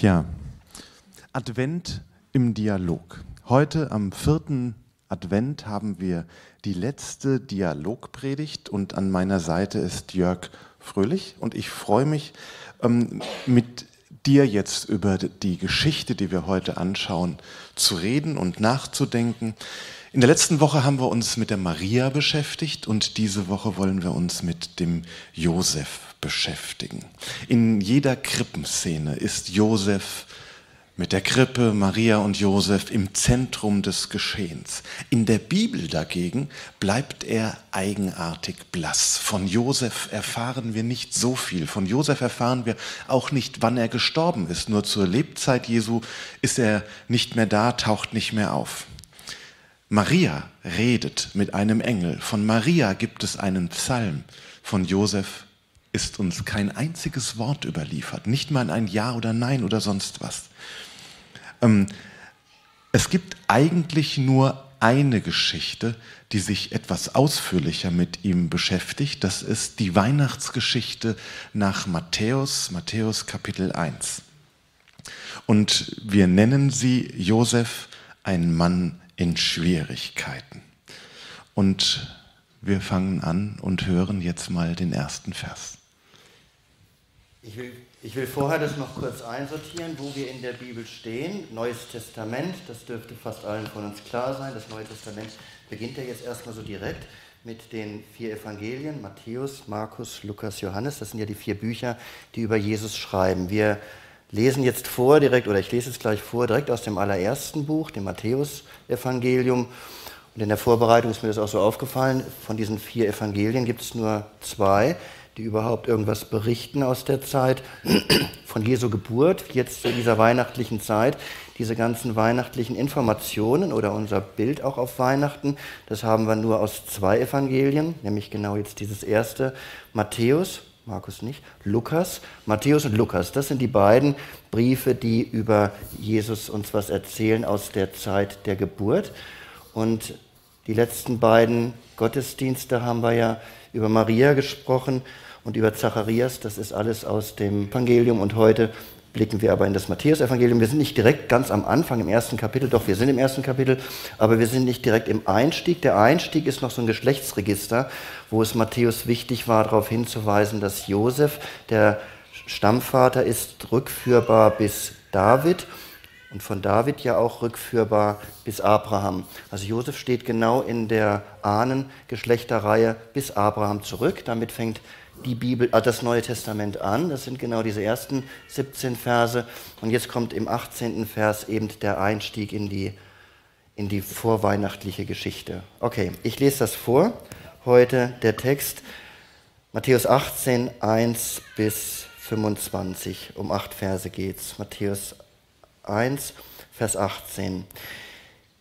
Tja, Advent im Dialog. Heute am vierten Advent haben wir die letzte Dialogpredigt und an meiner Seite ist Jörg Fröhlich und ich freue mich, ähm, mit dir jetzt über die Geschichte, die wir heute anschauen, zu reden und nachzudenken. In der letzten Woche haben wir uns mit der Maria beschäftigt und diese Woche wollen wir uns mit dem Josef beschäftigen. In jeder Krippenszene ist Josef mit der Krippe, Maria und Josef im Zentrum des Geschehens. In der Bibel dagegen bleibt er eigenartig blass. Von Josef erfahren wir nicht so viel. Von Josef erfahren wir auch nicht, wann er gestorben ist. Nur zur Lebzeit Jesu ist er nicht mehr da, taucht nicht mehr auf. Maria redet mit einem Engel. Von Maria gibt es einen Psalm. Von Josef ist uns kein einziges Wort überliefert, nicht mal ein Ja oder Nein oder sonst was. Ähm, es gibt eigentlich nur eine Geschichte, die sich etwas ausführlicher mit ihm beschäftigt. Das ist die Weihnachtsgeschichte nach Matthäus, Matthäus Kapitel 1. Und wir nennen sie Josef, ein Mann in Schwierigkeiten. Und wir fangen an und hören jetzt mal den ersten Vers. Ich will, ich will vorher das noch kurz einsortieren, wo wir in der Bibel stehen. Neues Testament, das dürfte fast allen von uns klar sein. Das Neue Testament beginnt ja jetzt erstmal so direkt mit den vier Evangelien, Matthäus, Markus, Lukas, Johannes. Das sind ja die vier Bücher, die über Jesus schreiben. Wir lesen jetzt vor, direkt, oder ich lese es gleich vor, direkt aus dem allerersten Buch, dem Matthäus-Evangelium. Und in der Vorbereitung ist mir das auch so aufgefallen, von diesen vier Evangelien gibt es nur zwei, die überhaupt irgendwas berichten aus der Zeit von Jesu Geburt, jetzt in dieser weihnachtlichen Zeit, diese ganzen weihnachtlichen Informationen oder unser Bild auch auf Weihnachten, das haben wir nur aus zwei Evangelien, nämlich genau jetzt dieses erste, Matthäus, Markus nicht, Lukas, Matthäus und Lukas, das sind die beiden Briefe, die über Jesus uns was erzählen aus der Zeit der Geburt. Und die letzten beiden Gottesdienste haben wir ja über Maria gesprochen und über Zacharias. Das ist alles aus dem Evangelium. Und heute blicken wir aber in das Matthäus-Evangelium. Wir sind nicht direkt ganz am Anfang im ersten Kapitel, doch wir sind im ersten Kapitel, aber wir sind nicht direkt im Einstieg. Der Einstieg ist noch so ein Geschlechtsregister, wo es Matthäus wichtig war, darauf hinzuweisen, dass Josef, der Stammvater, ist rückführbar bis David und von David ja auch rückführbar bis Abraham. Also Josef steht genau in der Ahnengeschlechterreihe bis Abraham zurück. Damit fängt die Bibel, äh, das Neue Testament an. Das sind genau diese ersten 17 Verse. Und jetzt kommt im 18. Vers eben der Einstieg in die, in die vorweihnachtliche Geschichte. Okay, ich lese das vor. Heute der Text Matthäus 18, 1 bis 25. Um acht Verse geht's. Matthäus 1, Vers 18.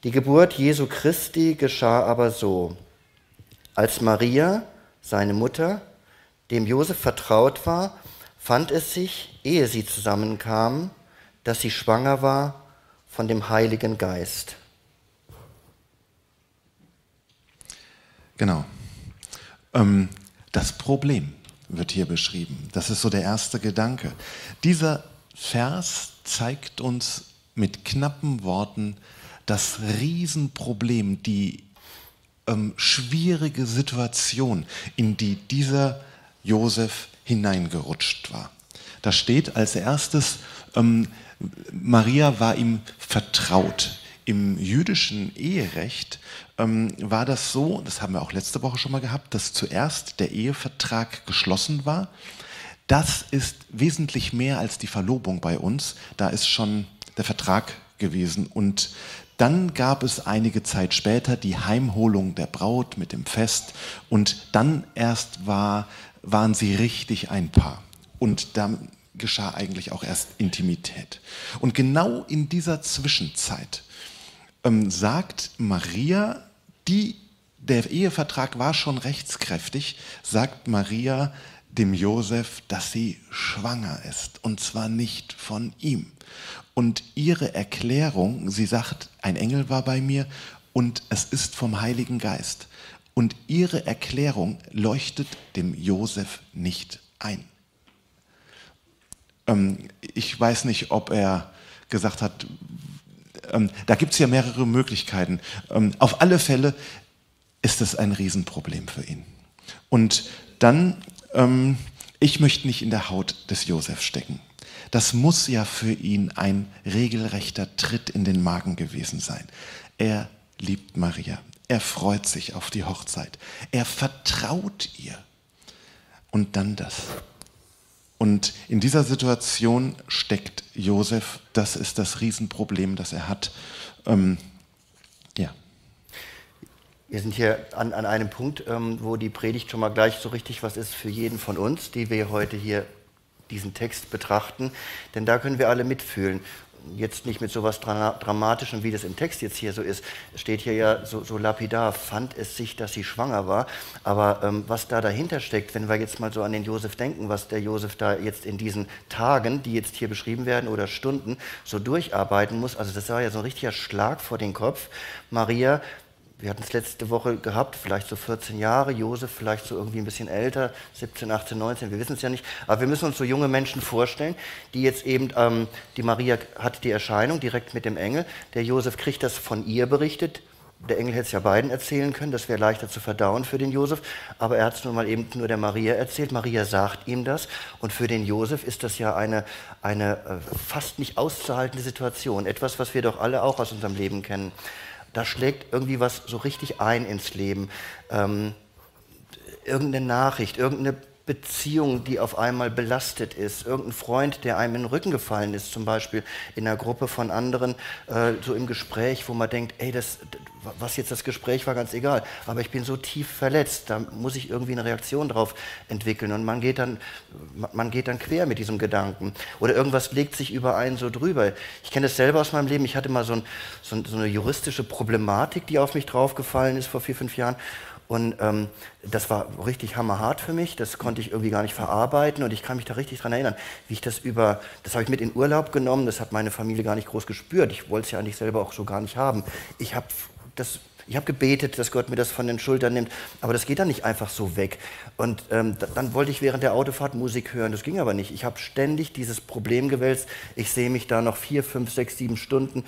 Die Geburt Jesu Christi geschah aber so, als Maria, seine Mutter, dem Josef vertraut war, fand es sich, ehe sie zusammenkamen, dass sie schwanger war von dem Heiligen Geist. Genau. Ähm, das Problem wird hier beschrieben. Das ist so der erste Gedanke. Dieser Vers zeigt uns mit knappen Worten das Riesenproblem, die ähm, schwierige Situation, in die dieser Josef hineingerutscht war. Da steht als erstes, ähm, Maria war ihm vertraut. Im jüdischen Eherecht ähm, war das so, das haben wir auch letzte Woche schon mal gehabt, dass zuerst der Ehevertrag geschlossen war. Das ist wesentlich mehr als die Verlobung bei uns. Da ist schon der Vertrag gewesen. Und dann gab es einige Zeit später die Heimholung der Braut mit dem Fest. Und dann erst war waren sie richtig ein Paar. Und dann geschah eigentlich auch erst Intimität. Und genau in dieser Zwischenzeit ähm, sagt Maria, die, der Ehevertrag war schon rechtskräftig, sagt Maria dem Josef, dass sie schwanger ist. Und zwar nicht von ihm. Und ihre Erklärung, sie sagt, ein Engel war bei mir und es ist vom Heiligen Geist. Und ihre Erklärung leuchtet dem Josef nicht ein. Ähm, ich weiß nicht, ob er gesagt hat, ähm, da gibt es ja mehrere Möglichkeiten. Ähm, auf alle Fälle ist es ein Riesenproblem für ihn. Und dann, ähm, ich möchte nicht in der Haut des Josef stecken. Das muss ja für ihn ein regelrechter Tritt in den Magen gewesen sein. Er liebt Maria. Er freut sich auf die Hochzeit. Er vertraut ihr. Und dann das. Und in dieser Situation steckt Josef, das ist das Riesenproblem, das er hat. Ähm, ja. Wir sind hier an, an einem Punkt, ähm, wo die Predigt schon mal gleich so richtig was ist für jeden von uns, die wir heute hier diesen Text betrachten, denn da können wir alle mitfühlen jetzt nicht mit so etwas Dramatischem, wie das im Text jetzt hier so ist, steht hier ja so, so lapidar, fand es sich, dass sie schwanger war. Aber ähm, was da dahinter steckt, wenn wir jetzt mal so an den Josef denken, was der Josef da jetzt in diesen Tagen, die jetzt hier beschrieben werden, oder Stunden so durcharbeiten muss, also das war ja so ein richtiger Schlag vor den Kopf. Maria wir hatten es letzte Woche gehabt, vielleicht so 14 Jahre, Josef vielleicht so irgendwie ein bisschen älter, 17, 18, 19, wir wissen es ja nicht. Aber wir müssen uns so junge Menschen vorstellen, die jetzt eben, ähm, die Maria hat die Erscheinung direkt mit dem Engel, der Josef kriegt das von ihr berichtet. Der Engel hätte es ja beiden erzählen können, das wäre leichter zu verdauen für den Josef, aber er hat es nun mal eben nur der Maria erzählt. Maria sagt ihm das und für den Josef ist das ja eine, eine äh, fast nicht auszuhaltende Situation, etwas, was wir doch alle auch aus unserem Leben kennen da schlägt irgendwie was so richtig ein ins Leben. Ähm, irgendeine Nachricht, irgendeine Beziehung, die auf einmal belastet ist, irgendein Freund, der einem in den Rücken gefallen ist, zum Beispiel in einer Gruppe von anderen, äh, so im Gespräch, wo man denkt, ey, das, was jetzt das Gespräch war, ganz egal, aber ich bin so tief verletzt, da muss ich irgendwie eine Reaktion drauf entwickeln. Und man geht dann, man geht dann quer mit diesem Gedanken. Oder irgendwas legt sich über einen so drüber. Ich kenne das selber aus meinem Leben, ich hatte mal so, ein, so, so eine juristische Problematik, die auf mich draufgefallen ist vor vier, fünf Jahren und ähm, das war richtig hammerhart für mich, das konnte ich irgendwie gar nicht verarbeiten und ich kann mich da richtig dran erinnern, wie ich das über, das habe ich mit in Urlaub genommen, das hat meine Familie gar nicht groß gespürt, ich wollte es ja eigentlich selber auch so gar nicht haben. Ich habe das ich habe gebetet, dass Gott mir das von den Schultern nimmt, aber das geht dann nicht einfach so weg. Und ähm, dann wollte ich während der Autofahrt Musik hören, das ging aber nicht. Ich habe ständig dieses Problem gewälzt. Ich sehe mich da noch vier, fünf, sechs, sieben Stunden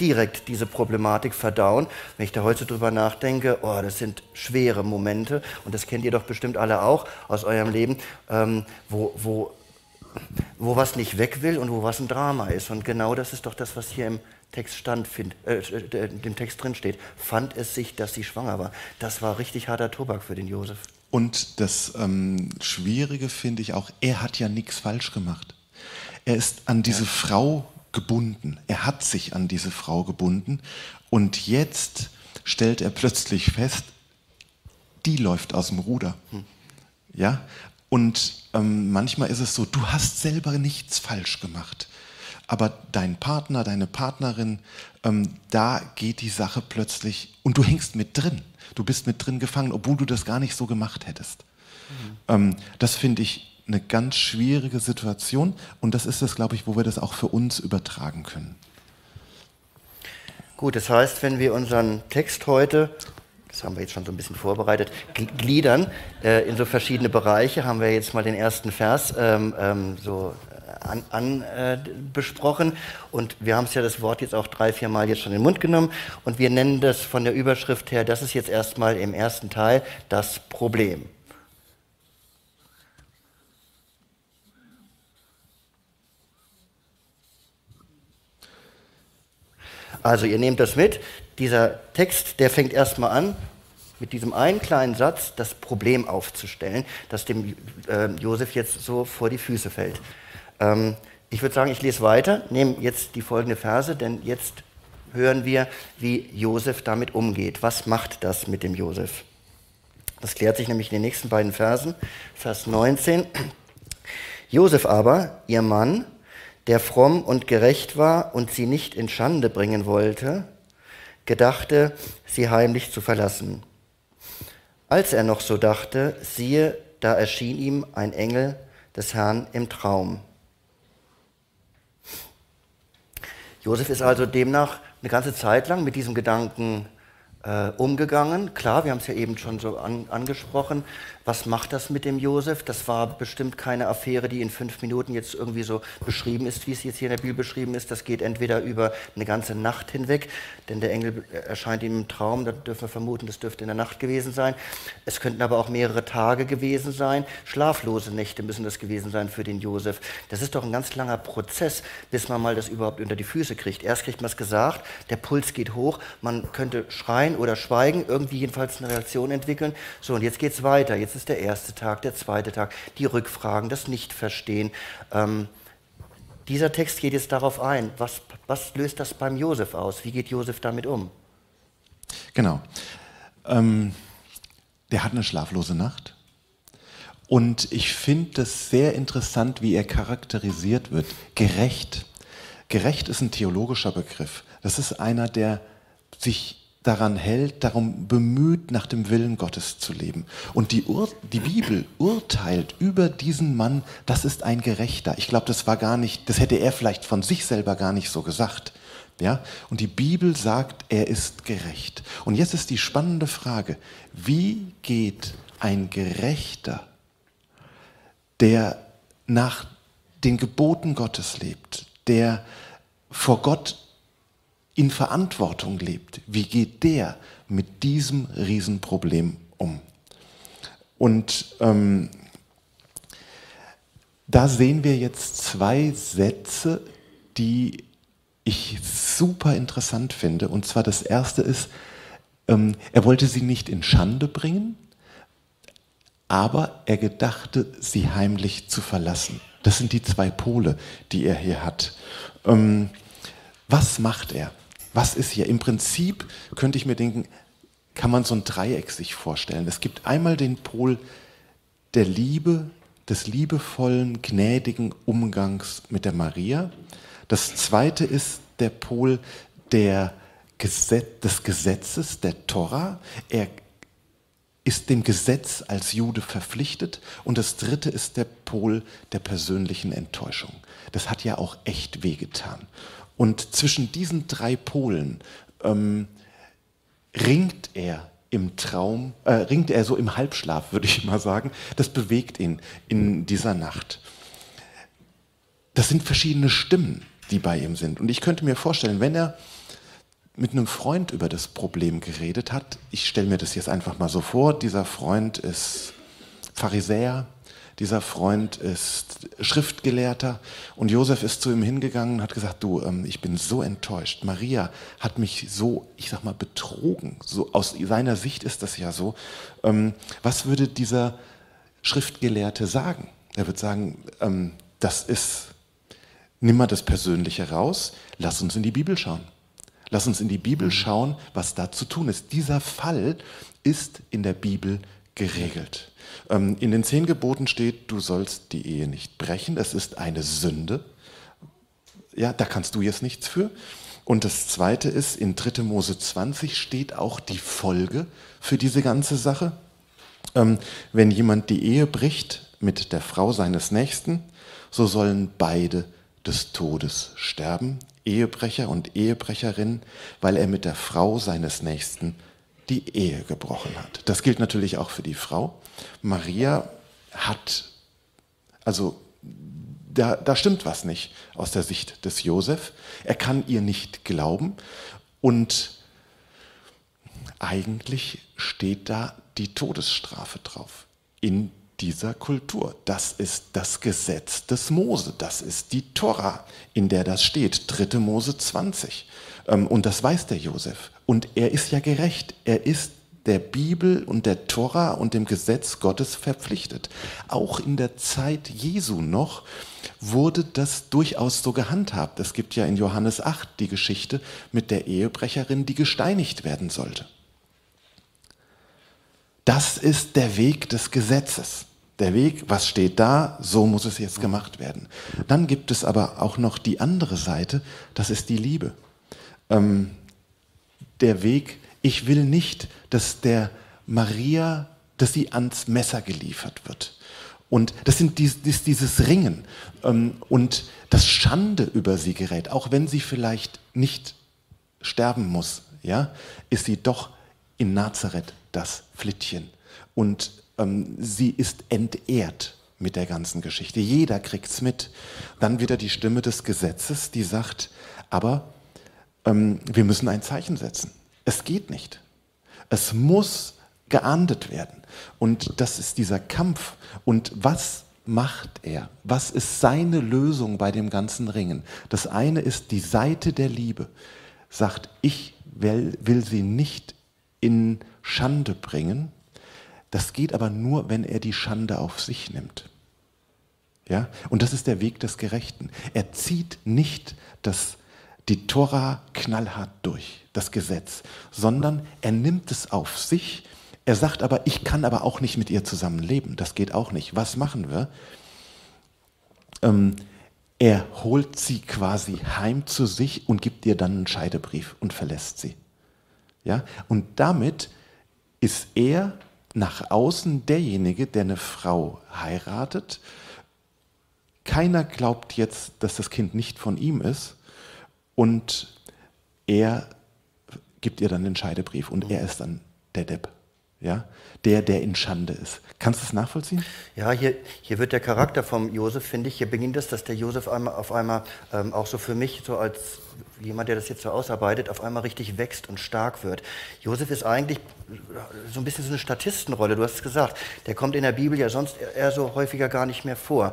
direkt diese Problematik verdauen. Wenn ich da heute drüber nachdenke, oh, das sind schwere Momente und das kennt ihr doch bestimmt alle auch aus eurem Leben, ähm, wo, wo wo was nicht weg will und wo was ein Drama ist. Und genau das ist doch das, was hier im Text stand, find, äh, äh, dem Text drin steht, fand es sich, dass sie schwanger war. Das war richtig harter Tobak für den Josef. Und das ähm, Schwierige finde ich auch, er hat ja nichts falsch gemacht. Er ist an diese ja. Frau gebunden. Er hat sich an diese Frau gebunden. Und jetzt stellt er plötzlich fest, die läuft aus dem Ruder. Hm. Ja? Und ähm, manchmal ist es so, du hast selber nichts falsch gemacht aber dein Partner, deine Partnerin, ähm, da geht die Sache plötzlich und du hängst mit drin. Du bist mit drin gefangen, obwohl du das gar nicht so gemacht hättest. Mhm. Ähm, das finde ich eine ganz schwierige Situation und das ist es, glaube ich, wo wir das auch für uns übertragen können. Gut, das heißt, wenn wir unseren Text heute, das haben wir jetzt schon so ein bisschen vorbereitet, gliedern äh, in so verschiedene Bereiche, haben wir jetzt mal den ersten Vers ähm, ähm, so an, an äh, besprochen. Und wir haben es ja das Wort jetzt auch drei, vier Mal jetzt schon in den Mund genommen. Und wir nennen das von der Überschrift her, das ist jetzt erstmal im ersten Teil das Problem. Also ihr nehmt das mit. Dieser Text, der fängt erstmal an mit diesem einen kleinen Satz das Problem aufzustellen, das dem äh, Josef jetzt so vor die Füße fällt. Ähm, ich würde sagen, ich lese weiter, nehme jetzt die folgende Verse, denn jetzt hören wir, wie Josef damit umgeht. Was macht das mit dem Josef? Das klärt sich nämlich in den nächsten beiden Versen. Vers 19. Josef aber, ihr Mann, der fromm und gerecht war und sie nicht in Schande bringen wollte, gedachte, sie heimlich zu verlassen. Als er noch so dachte, siehe, da erschien ihm ein Engel des Herrn im Traum. Josef ist also demnach eine ganze Zeit lang mit diesem Gedanken äh, umgegangen. Klar, wir haben es ja eben schon so an, angesprochen. Was macht das mit dem Josef? Das war bestimmt keine Affäre, die in fünf Minuten jetzt irgendwie so beschrieben ist, wie es jetzt hier in der Bibel beschrieben ist. Das geht entweder über eine ganze Nacht hinweg, denn der Engel erscheint ihm im Traum, da dürfen wir vermuten, das dürfte in der Nacht gewesen sein. Es könnten aber auch mehrere Tage gewesen sein. Schlaflose Nächte müssen das gewesen sein für den Josef. Das ist doch ein ganz langer Prozess, bis man mal das überhaupt unter die Füße kriegt. Erst kriegt man es gesagt, der Puls geht hoch, man könnte schreien oder schweigen, irgendwie jedenfalls eine Reaktion entwickeln. So, und jetzt geht es weiter. Jetzt ist der erste Tag, der zweite Tag, die Rückfragen, das Nichtverstehen. Ähm, dieser Text geht jetzt darauf ein, was, was löst das beim Josef aus? Wie geht Josef damit um? Genau. Ähm, der hat eine schlaflose Nacht. Und ich finde es sehr interessant, wie er charakterisiert wird. Gerecht. Gerecht ist ein theologischer Begriff. Das ist einer, der sich daran hält, darum bemüht, nach dem Willen Gottes zu leben. Und die, Ur die Bibel urteilt über diesen Mann, das ist ein Gerechter. Ich glaube, das war gar nicht, das hätte er vielleicht von sich selber gar nicht so gesagt. Ja? Und die Bibel sagt, er ist gerecht. Und jetzt ist die spannende Frage, wie geht ein Gerechter, der nach den Geboten Gottes lebt, der vor Gott in Verantwortung lebt, wie geht der mit diesem Riesenproblem um? Und ähm, da sehen wir jetzt zwei Sätze, die ich super interessant finde. Und zwar das erste ist, ähm, er wollte sie nicht in Schande bringen, aber er gedachte, sie heimlich zu verlassen. Das sind die zwei Pole, die er hier hat. Ähm, was macht er? Was ist hier? Im Prinzip könnte ich mir denken, kann man so ein Dreieck sich vorstellen. Es gibt einmal den Pol der Liebe, des liebevollen, gnädigen Umgangs mit der Maria. Das zweite ist der Pol der Gesetz, des Gesetzes, der Tora. Er ist dem Gesetz als Jude verpflichtet. Und das dritte ist der Pol der persönlichen Enttäuschung. Das hat ja auch echt wehgetan. Und zwischen diesen drei Polen ähm, ringt er im Traum, äh, ringt er so im Halbschlaf, würde ich mal sagen. Das bewegt ihn in dieser Nacht. Das sind verschiedene Stimmen, die bei ihm sind. Und ich könnte mir vorstellen, wenn er mit einem Freund über das Problem geredet hat, ich stelle mir das jetzt einfach mal so vor, dieser Freund ist Pharisäer, dieser Freund ist Schriftgelehrter und Josef ist zu ihm hingegangen und hat gesagt, du, ähm, ich bin so enttäuscht. Maria hat mich so, ich sag mal, betrogen. So aus seiner Sicht ist das ja so. Ähm, was würde dieser Schriftgelehrte sagen? Er wird sagen, ähm, das ist, nimm mal das Persönliche raus, lass uns in die Bibel schauen. Lass uns in die Bibel schauen, was da zu tun ist. Dieser Fall ist in der Bibel geregelt. Ähm, in den zehn Geboten steht, du sollst die Ehe nicht brechen. Es ist eine Sünde. Ja, da kannst du jetzt nichts für. Und das zweite ist, in 3. Mose 20 steht auch die Folge für diese ganze Sache. Ähm, wenn jemand die Ehe bricht mit der Frau seines Nächsten, so sollen beide des Todes sterben, Ehebrecher und Ehebrecherin, weil er mit der Frau seines Nächsten die Ehe gebrochen hat. Das gilt natürlich auch für die Frau. Maria hat, also da, da stimmt was nicht aus der Sicht des Josef. Er kann ihr nicht glauben und eigentlich steht da die Todesstrafe drauf in dieser Kultur. Das ist das Gesetz des Mose, das ist die Tora, in der das steht, 3. Mose 20. Ähm, und das weiß der Josef. Und er ist ja gerecht. Er ist der Bibel und der Tora und dem Gesetz Gottes verpflichtet. Auch in der Zeit Jesu noch wurde das durchaus so gehandhabt. Es gibt ja in Johannes 8 die Geschichte mit der Ehebrecherin, die gesteinigt werden sollte. Das ist der Weg des Gesetzes. Der Weg, was steht da, so muss es jetzt gemacht werden. Dann gibt es aber auch noch die andere Seite, das ist die Liebe. Ähm, der Weg, ich will nicht, dass der Maria, dass sie ans Messer geliefert wird. Und das sind dies, dies, dieses Ringen ähm, und das Schande über sie gerät, auch wenn sie vielleicht nicht sterben muss, ja, ist sie doch in Nazareth das Flittchen. Und ähm, sie ist entehrt mit der ganzen Geschichte. Jeder kriegt es mit. Dann wieder die Stimme des Gesetzes, die sagt, aber ähm, wir müssen ein Zeichen setzen. Es geht nicht. Es muss geahndet werden. Und das ist dieser Kampf. Und was macht er? Was ist seine Lösung bei dem ganzen Ringen? Das eine ist die Seite der Liebe. Sagt, ich will, will sie nicht in Schande bringen. Das geht aber nur, wenn er die Schande auf sich nimmt. Ja? Und das ist der Weg des Gerechten. Er zieht nicht das, die Tora knallhart durch, das Gesetz, sondern er nimmt es auf sich. Er sagt aber, ich kann aber auch nicht mit ihr zusammenleben. Das geht auch nicht. Was machen wir? Ähm, er holt sie quasi heim zu sich und gibt ihr dann einen Scheidebrief und verlässt sie. Ja? Und damit ist er nach außen derjenige, der eine Frau heiratet keiner glaubt jetzt, dass das Kind nicht von ihm ist und er gibt ihr dann den Scheidebrief und er ist dann der Depp. Ja? Der, der in Schande ist. Kannst du es nachvollziehen? Ja, hier, hier wird der Charakter vom Josef, finde ich, hier beginnt es, dass der Josef einmal, auf einmal ähm, auch so für mich, so als jemand, der das jetzt so ausarbeitet, auf einmal richtig wächst und stark wird. Josef ist eigentlich so ein bisschen so eine Statistenrolle, du hast es gesagt. Der kommt in der Bibel ja sonst eher so häufiger gar nicht mehr vor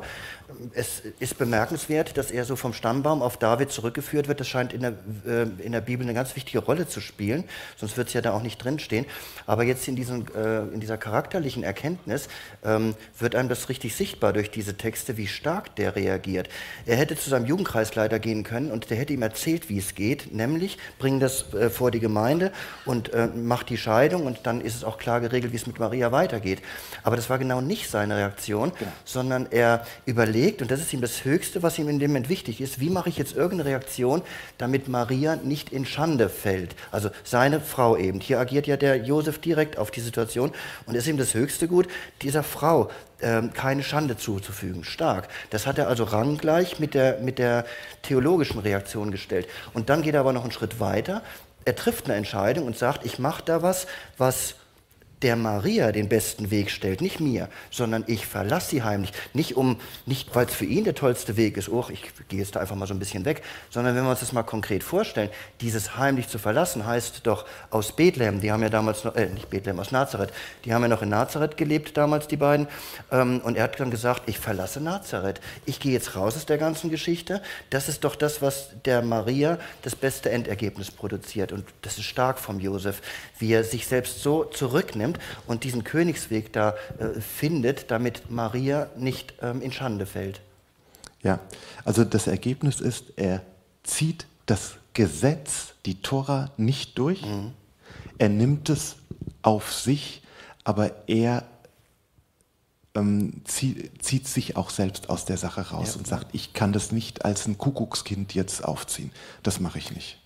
es ist bemerkenswert, dass er so vom Stammbaum auf David zurückgeführt wird. Das scheint in der, äh, in der Bibel eine ganz wichtige Rolle zu spielen, sonst wird es ja da auch nicht drinstehen. Aber jetzt in, diesen, äh, in dieser charakterlichen Erkenntnis ähm, wird einem das richtig sichtbar durch diese Texte, wie stark der reagiert. Er hätte zu seinem Jugendkreisleiter gehen können und der hätte ihm erzählt, wie es geht, nämlich bring das äh, vor die Gemeinde und äh, macht die Scheidung und dann ist es auch klar geregelt, wie es mit Maria weitergeht. Aber das war genau nicht seine Reaktion, ja. sondern er überlegt, überlegt, und das ist ihm das Höchste, was ihm in dem Moment wichtig ist, wie mache ich jetzt irgendeine Reaktion, damit Maria nicht in Schande fällt. Also seine Frau eben. Hier agiert ja der Josef direkt auf die Situation und ist ihm das Höchste gut, dieser Frau ähm, keine Schande zuzufügen. Stark. Das hat er also ranggleich mit der, mit der theologischen Reaktion gestellt. Und dann geht er aber noch einen Schritt weiter. Er trifft eine Entscheidung und sagt, ich mache da was, was der Maria den besten Weg stellt, nicht mir, sondern ich verlasse sie heimlich. Nicht, um, nicht weil es für ihn der tollste Weg ist, oh, ich gehe jetzt da einfach mal so ein bisschen weg, sondern wenn wir uns das mal konkret vorstellen, dieses heimlich zu verlassen heißt doch aus Bethlehem, die haben ja damals noch, äh, nicht Bethlehem, aus Nazareth, die haben ja noch in Nazareth gelebt damals, die beiden, ähm, und er hat dann gesagt, ich verlasse Nazareth, ich gehe jetzt raus aus der ganzen Geschichte, das ist doch das, was der Maria das beste Endergebnis produziert. Und das ist stark vom Josef, wie er sich selbst so zurücknimmt, kommt und diesen Königsweg da äh, findet, damit Maria nicht ähm, in Schande fällt. Ja, also das Ergebnis ist, er zieht das Gesetz, die Tora, nicht durch. Mhm. Er nimmt es auf sich, aber er ähm, zieht, zieht, sich auch selbst aus der Sache raus ja. und sagt, ich kann das nicht als ein Kuckuckskind jetzt aufziehen. Das mache ich nicht.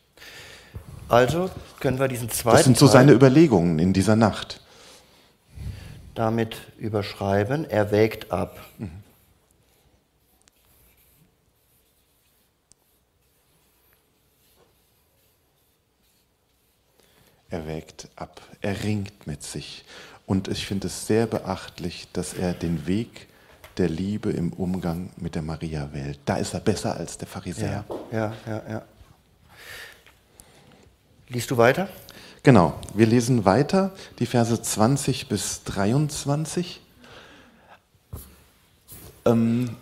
Also können wir diesen zweiten. Das sind so seine Überlegungen in dieser Nacht damit überschreiben. Er wägt ab. Mhm. Er wägt ab, er ringt mit sich. Und ich finde es sehr beachtlich, dass er den Weg der Liebe im Umgang mit der Maria wählt. Da ist er besser als der Pharisäer. Ja, ja, ja. ja. Liest du weiter? Genau, wir lesen weiter die Verse 20 bis 23. Ähm,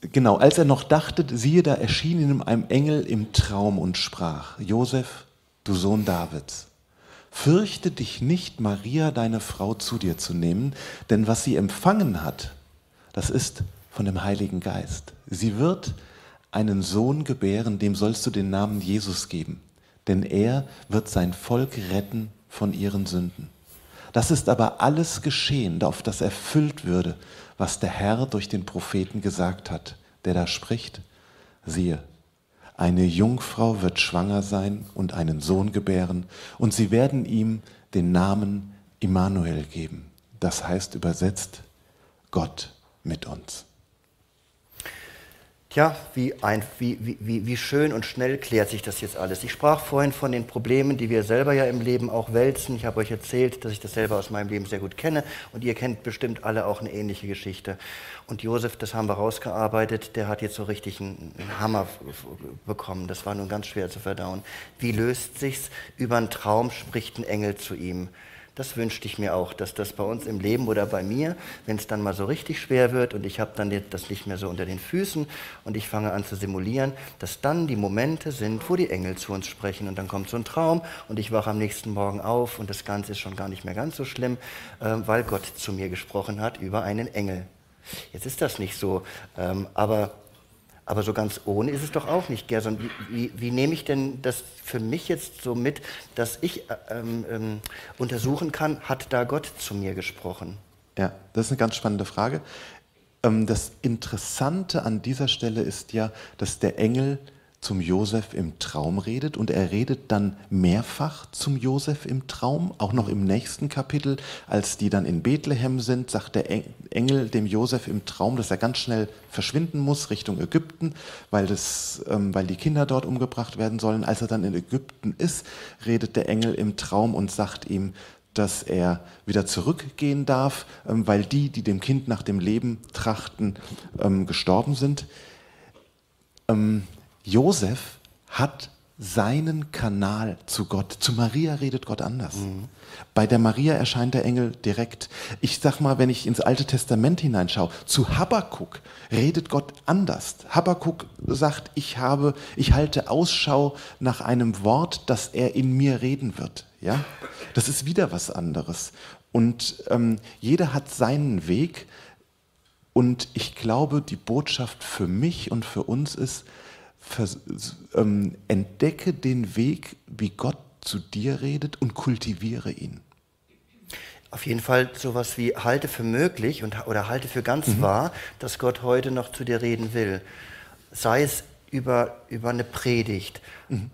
genau, als er noch dachte, siehe, da erschien ihm ein Engel im Traum und sprach, Josef, du Sohn Davids, fürchte dich nicht, Maria, deine Frau, zu dir zu nehmen, denn was sie empfangen hat, das ist von dem Heiligen Geist. Sie wird einen Sohn gebären, dem sollst du den Namen Jesus geben denn er wird sein Volk retten von ihren Sünden. Das ist aber alles geschehen, auf das erfüllt würde, was der Herr durch den Propheten gesagt hat, der da spricht. Siehe, eine Jungfrau wird schwanger sein und einen Sohn gebären, und sie werden ihm den Namen Immanuel geben. Das heißt übersetzt Gott mit uns. Tja, wie, ein, wie, wie, wie schön und schnell klärt sich das jetzt alles. Ich sprach vorhin von den Problemen, die wir selber ja im Leben auch wälzen. Ich habe euch erzählt, dass ich das selber aus meinem Leben sehr gut kenne und ihr kennt bestimmt alle auch eine ähnliche Geschichte. Und Josef, das haben wir rausgearbeitet, der hat jetzt so richtig einen, Hammer bekommen. Das war nun ganz schwer zu verdauen. Wie löst sich's? Über einen Traum spricht ein Engel zu ihm. Das wünschte ich mir auch, dass das bei uns im Leben oder bei mir, wenn es dann mal so richtig schwer wird und ich habe dann das nicht mehr so unter den Füßen und ich fange an zu simulieren, dass dann die Momente sind, wo die Engel zu uns sprechen und dann kommt so ein Traum und ich wache am nächsten Morgen auf und das Ganze ist schon gar nicht mehr ganz so schlimm, äh, weil Gott zu mir gesprochen hat über einen Engel. Jetzt ist das nicht so, ähm, aber aber so ganz ohne ist es doch auch nicht, Gerson. Wie, wie, wie nehme ich denn das für mich jetzt so mit, dass ich äh, ähm, ähm, untersuchen kann, hat da Gott zu mir gesprochen? Ja, das ist eine ganz spannende Frage. Ähm, das Interessante an dieser Stelle ist ja, dass der Engel zum Josef im Traum redet und er redet dann mehrfach zum Josef im Traum, auch noch im nächsten Kapitel, als die dann in Bethlehem sind, sagt der Engel dem Josef im Traum, dass er ganz schnell verschwinden muss Richtung Ägypten, weil, das, ähm, weil die Kinder dort umgebracht werden sollen. Als er dann in Ägypten ist, redet der Engel im Traum und sagt ihm, dass er wieder zurückgehen darf, ähm, weil die, die dem Kind nach dem Leben trachten, ähm, gestorben sind. Ähm, Josef hat seinen Kanal zu Gott. Zu Maria redet Gott anders. Mhm. Bei der Maria erscheint der Engel direkt. Ich sag mal, wenn ich ins Alte Testament hineinschaue, zu Habakkuk redet Gott anders. Habakkuk sagt, ich habe, ich halte Ausschau nach einem Wort, dass er in mir reden wird. Ja, das ist wieder was anderes. Und ähm, jeder hat seinen Weg. Und ich glaube, die Botschaft für mich und für uns ist, ähm, entdecke den Weg, wie Gott zu dir redet und kultiviere ihn. Auf jeden Fall sowas wie halte für möglich und, oder halte für ganz mhm. wahr, dass Gott heute noch zu dir reden will. Sei es über, über eine Predigt. Mhm.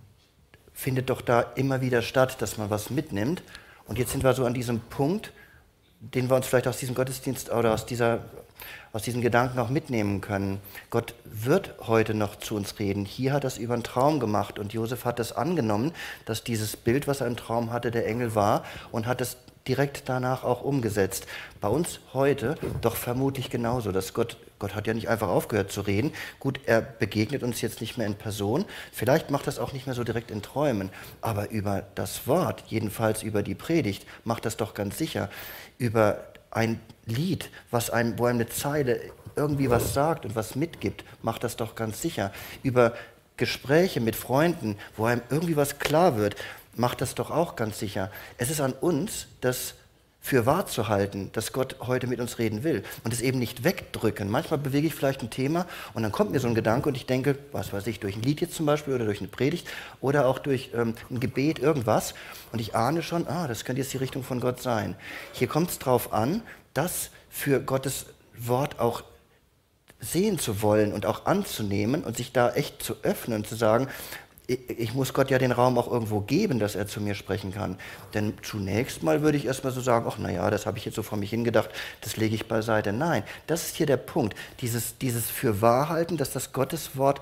Findet doch da immer wieder statt, dass man was mitnimmt. Und jetzt sind wir so an diesem Punkt, den wir uns vielleicht aus diesem Gottesdienst oder aus dieser aus diesen Gedanken auch mitnehmen können. Gott wird heute noch zu uns reden. Hier hat er es über einen Traum gemacht und Josef hat es angenommen, dass dieses Bild, was er im Traum hatte, der Engel war und hat es direkt danach auch umgesetzt. Bei uns heute doch vermutlich genauso, dass Gott, Gott hat ja nicht einfach aufgehört zu reden. Gut, er begegnet uns jetzt nicht mehr in Person, vielleicht macht das auch nicht mehr so direkt in Träumen, aber über das Wort, jedenfalls über die Predigt, macht das doch ganz sicher. Über ein Lied, was einem, wo einem eine Zeile irgendwie was sagt und was mitgibt, macht das doch ganz sicher. Über Gespräche mit Freunden, wo einem irgendwie was klar wird, macht das doch auch ganz sicher. Es ist an uns, das für wahr zu halten, dass Gott heute mit uns reden will und es eben nicht wegdrücken. Manchmal bewege ich vielleicht ein Thema und dann kommt mir so ein Gedanke und ich denke, was weiß ich, durch ein Lied jetzt zum Beispiel oder durch eine Predigt oder auch durch ähm, ein Gebet, irgendwas und ich ahne schon, ah, das könnte jetzt die Richtung von Gott sein. Hier kommt es darauf an, das für Gottes Wort auch sehen zu wollen und auch anzunehmen und sich da echt zu öffnen und zu sagen, ich muss Gott ja den Raum auch irgendwo geben, dass er zu mir sprechen kann. Denn zunächst mal würde ich erstmal so sagen, ach naja, das habe ich jetzt so vor mich hingedacht, das lege ich beiseite. Nein, das ist hier der Punkt. Dieses, dieses Fürwahrhalten, dass das Gottes Wort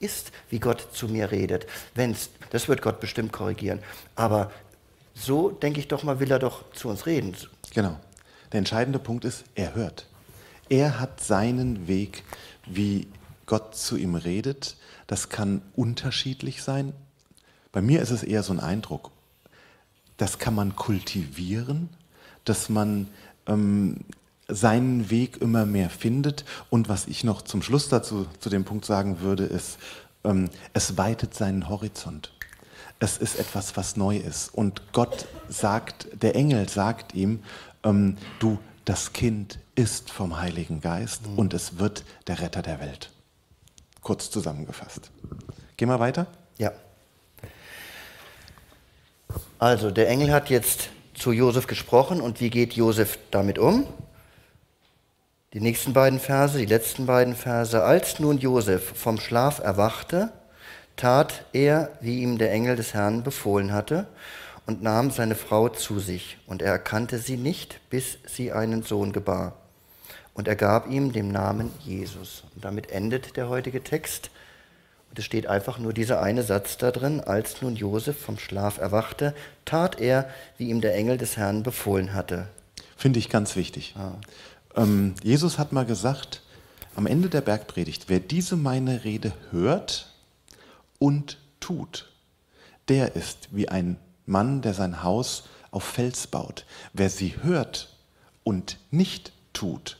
ist, wie Gott zu mir redet. Wenn's, das wird Gott bestimmt korrigieren. Aber so, denke ich doch mal, will er doch zu uns reden. Genau. Der entscheidende Punkt ist, er hört. Er hat seinen Weg, wie Gott zu ihm redet. Das kann unterschiedlich sein. Bei mir ist es eher so ein Eindruck. Das kann man kultivieren, dass man ähm, seinen Weg immer mehr findet. Und was ich noch zum Schluss dazu zu dem Punkt sagen würde, ist, ähm, es weitet seinen Horizont. Es ist etwas, was neu ist. Und Gott sagt, der Engel sagt ihm, ähm, du, das Kind ist vom Heiligen Geist mhm. und es wird der Retter der Welt. Kurz zusammengefasst. Gehen wir weiter? Ja. Also, der Engel hat jetzt zu Josef gesprochen und wie geht Josef damit um? Die nächsten beiden Verse, die letzten beiden Verse. Als nun Josef vom Schlaf erwachte, tat er, wie ihm der Engel des Herrn befohlen hatte, und nahm seine Frau zu sich, und er erkannte sie nicht, bis sie einen Sohn gebar. Und er gab ihm den Namen Jesus. Und damit endet der heutige Text. Und es steht einfach nur dieser eine Satz da drin. Als nun Josef vom Schlaf erwachte, tat er, wie ihm der Engel des Herrn befohlen hatte. Finde ich ganz wichtig. Ah. Ähm, Jesus hat mal gesagt, am Ende der Bergpredigt, wer diese meine Rede hört und tut, der ist wie ein Mann, der sein Haus auf Fels baut. Wer sie hört und nicht tut,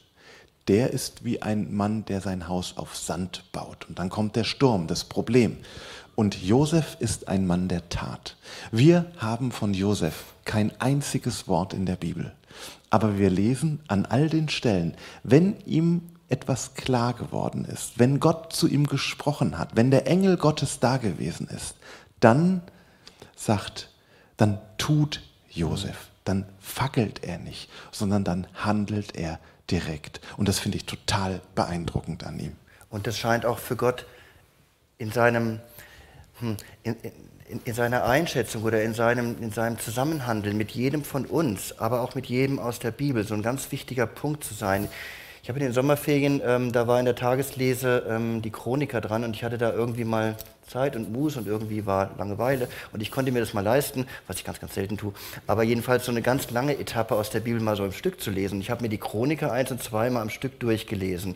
der ist wie ein Mann, der sein Haus auf Sand baut. Und dann kommt der Sturm, das Problem. Und Josef ist ein Mann der Tat. Wir haben von Josef kein einziges Wort in der Bibel. Aber wir lesen an all den Stellen, wenn ihm etwas klar geworden ist, wenn Gott zu ihm gesprochen hat, wenn der Engel Gottes da gewesen ist, dann sagt, dann tut Josef, dann fackelt er nicht, sondern dann handelt er direkt. Und das finde ich total beeindruckend an ihm. Und das scheint auch für Gott in seinem, hm, in, in, in, seiner Einschätzung oder in seinem, in seinem Zusammenhandeln mit jedem von uns, aber auch mit jedem aus der Bibel so ein ganz wichtiger Punkt zu sein. Ich habe in den Sommerferien, ähm, da war in der Tageslese ähm, die Chroniker dran und ich hatte da irgendwie mal Zeit und Muß und irgendwie war Langeweile und ich konnte mir das mal leisten, was ich ganz, ganz selten tue. Aber jedenfalls so eine ganz lange Etappe aus der Bibel mal so im Stück zu lesen. Ich habe mir die Chroniker eins und zweimal am Stück durchgelesen.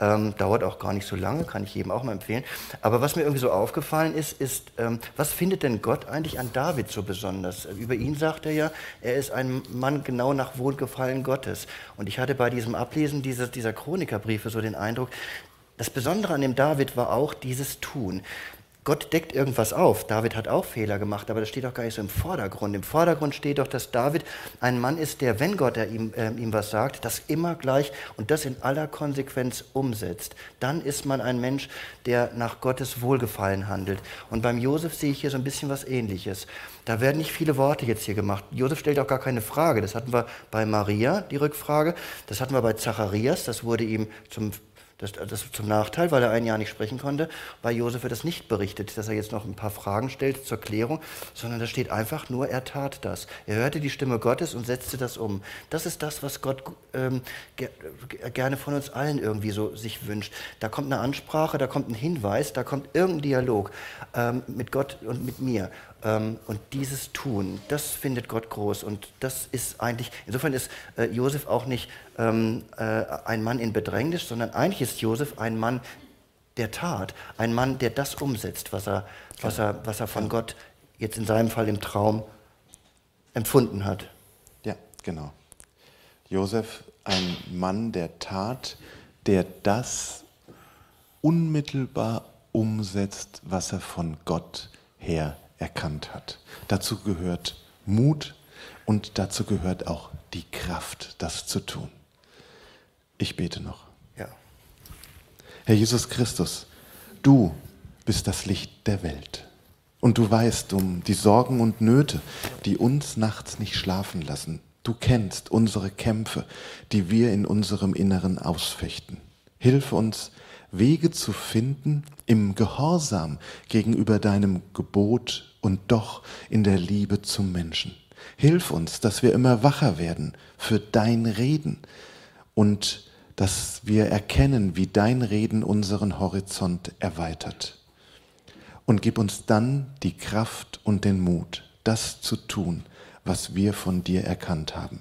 Ähm, dauert auch gar nicht so lange, kann ich jedem auch mal empfehlen. Aber was mir irgendwie so aufgefallen ist, ist, ähm, was findet denn Gott eigentlich an David so besonders? Über ihn sagt er ja, er ist ein Mann genau nach Wohlgefallen Gottes. Und ich hatte bei diesem Ablesen dieser, dieser Chronikerbriefe so den Eindruck, das Besondere an dem David war auch dieses Tun. Gott deckt irgendwas auf. David hat auch Fehler gemacht, aber das steht doch gar nicht so im Vordergrund. Im Vordergrund steht doch, dass David ein Mann ist, der, wenn Gott ihm, äh, ihm was sagt, das immer gleich und das in aller Konsequenz umsetzt. Dann ist man ein Mensch, der nach Gottes Wohlgefallen handelt. Und beim Josef sehe ich hier so ein bisschen was Ähnliches. Da werden nicht viele Worte jetzt hier gemacht. Josef stellt auch gar keine Frage. Das hatten wir bei Maria, die Rückfrage. Das hatten wir bei Zacharias. Das wurde ihm zum das, das zum Nachteil, weil er ein Jahr nicht sprechen konnte. Bei Josef wird das nicht berichtet, dass er jetzt noch ein paar Fragen stellt zur Klärung, sondern da steht einfach nur, er tat das. Er hörte die Stimme Gottes und setzte das um. Das ist das, was Gott ähm, gerne von uns allen irgendwie so sich wünscht. Da kommt eine Ansprache, da kommt ein Hinweis, da kommt irgendein Dialog ähm, mit Gott und mit mir. Ähm, und dieses Tun, das findet Gott groß. Und das ist eigentlich, insofern ist äh, Josef auch nicht ähm, äh, ein Mann in Bedrängnis, sondern eigentlich ist Josef ein Mann der Tat, ein Mann, der das umsetzt, was er, was er, was er von Gott jetzt in seinem Fall im Traum empfunden hat. Ja, genau. Josef, ein Mann der Tat, der das unmittelbar umsetzt, was er von Gott her erkannt hat. Dazu gehört Mut und dazu gehört auch die Kraft, das zu tun. Ich bete noch. Ja. Herr Jesus Christus, du bist das Licht der Welt. Und du weißt um die Sorgen und Nöte, die uns nachts nicht schlafen lassen. Du kennst unsere Kämpfe, die wir in unserem Inneren ausfechten. Hilf uns, Wege zu finden im Gehorsam gegenüber deinem Gebot und doch in der Liebe zum Menschen. Hilf uns, dass wir immer wacher werden für dein Reden und dass wir erkennen, wie dein Reden unseren Horizont erweitert. Und gib uns dann die Kraft und den Mut, das zu tun, was wir von dir erkannt haben.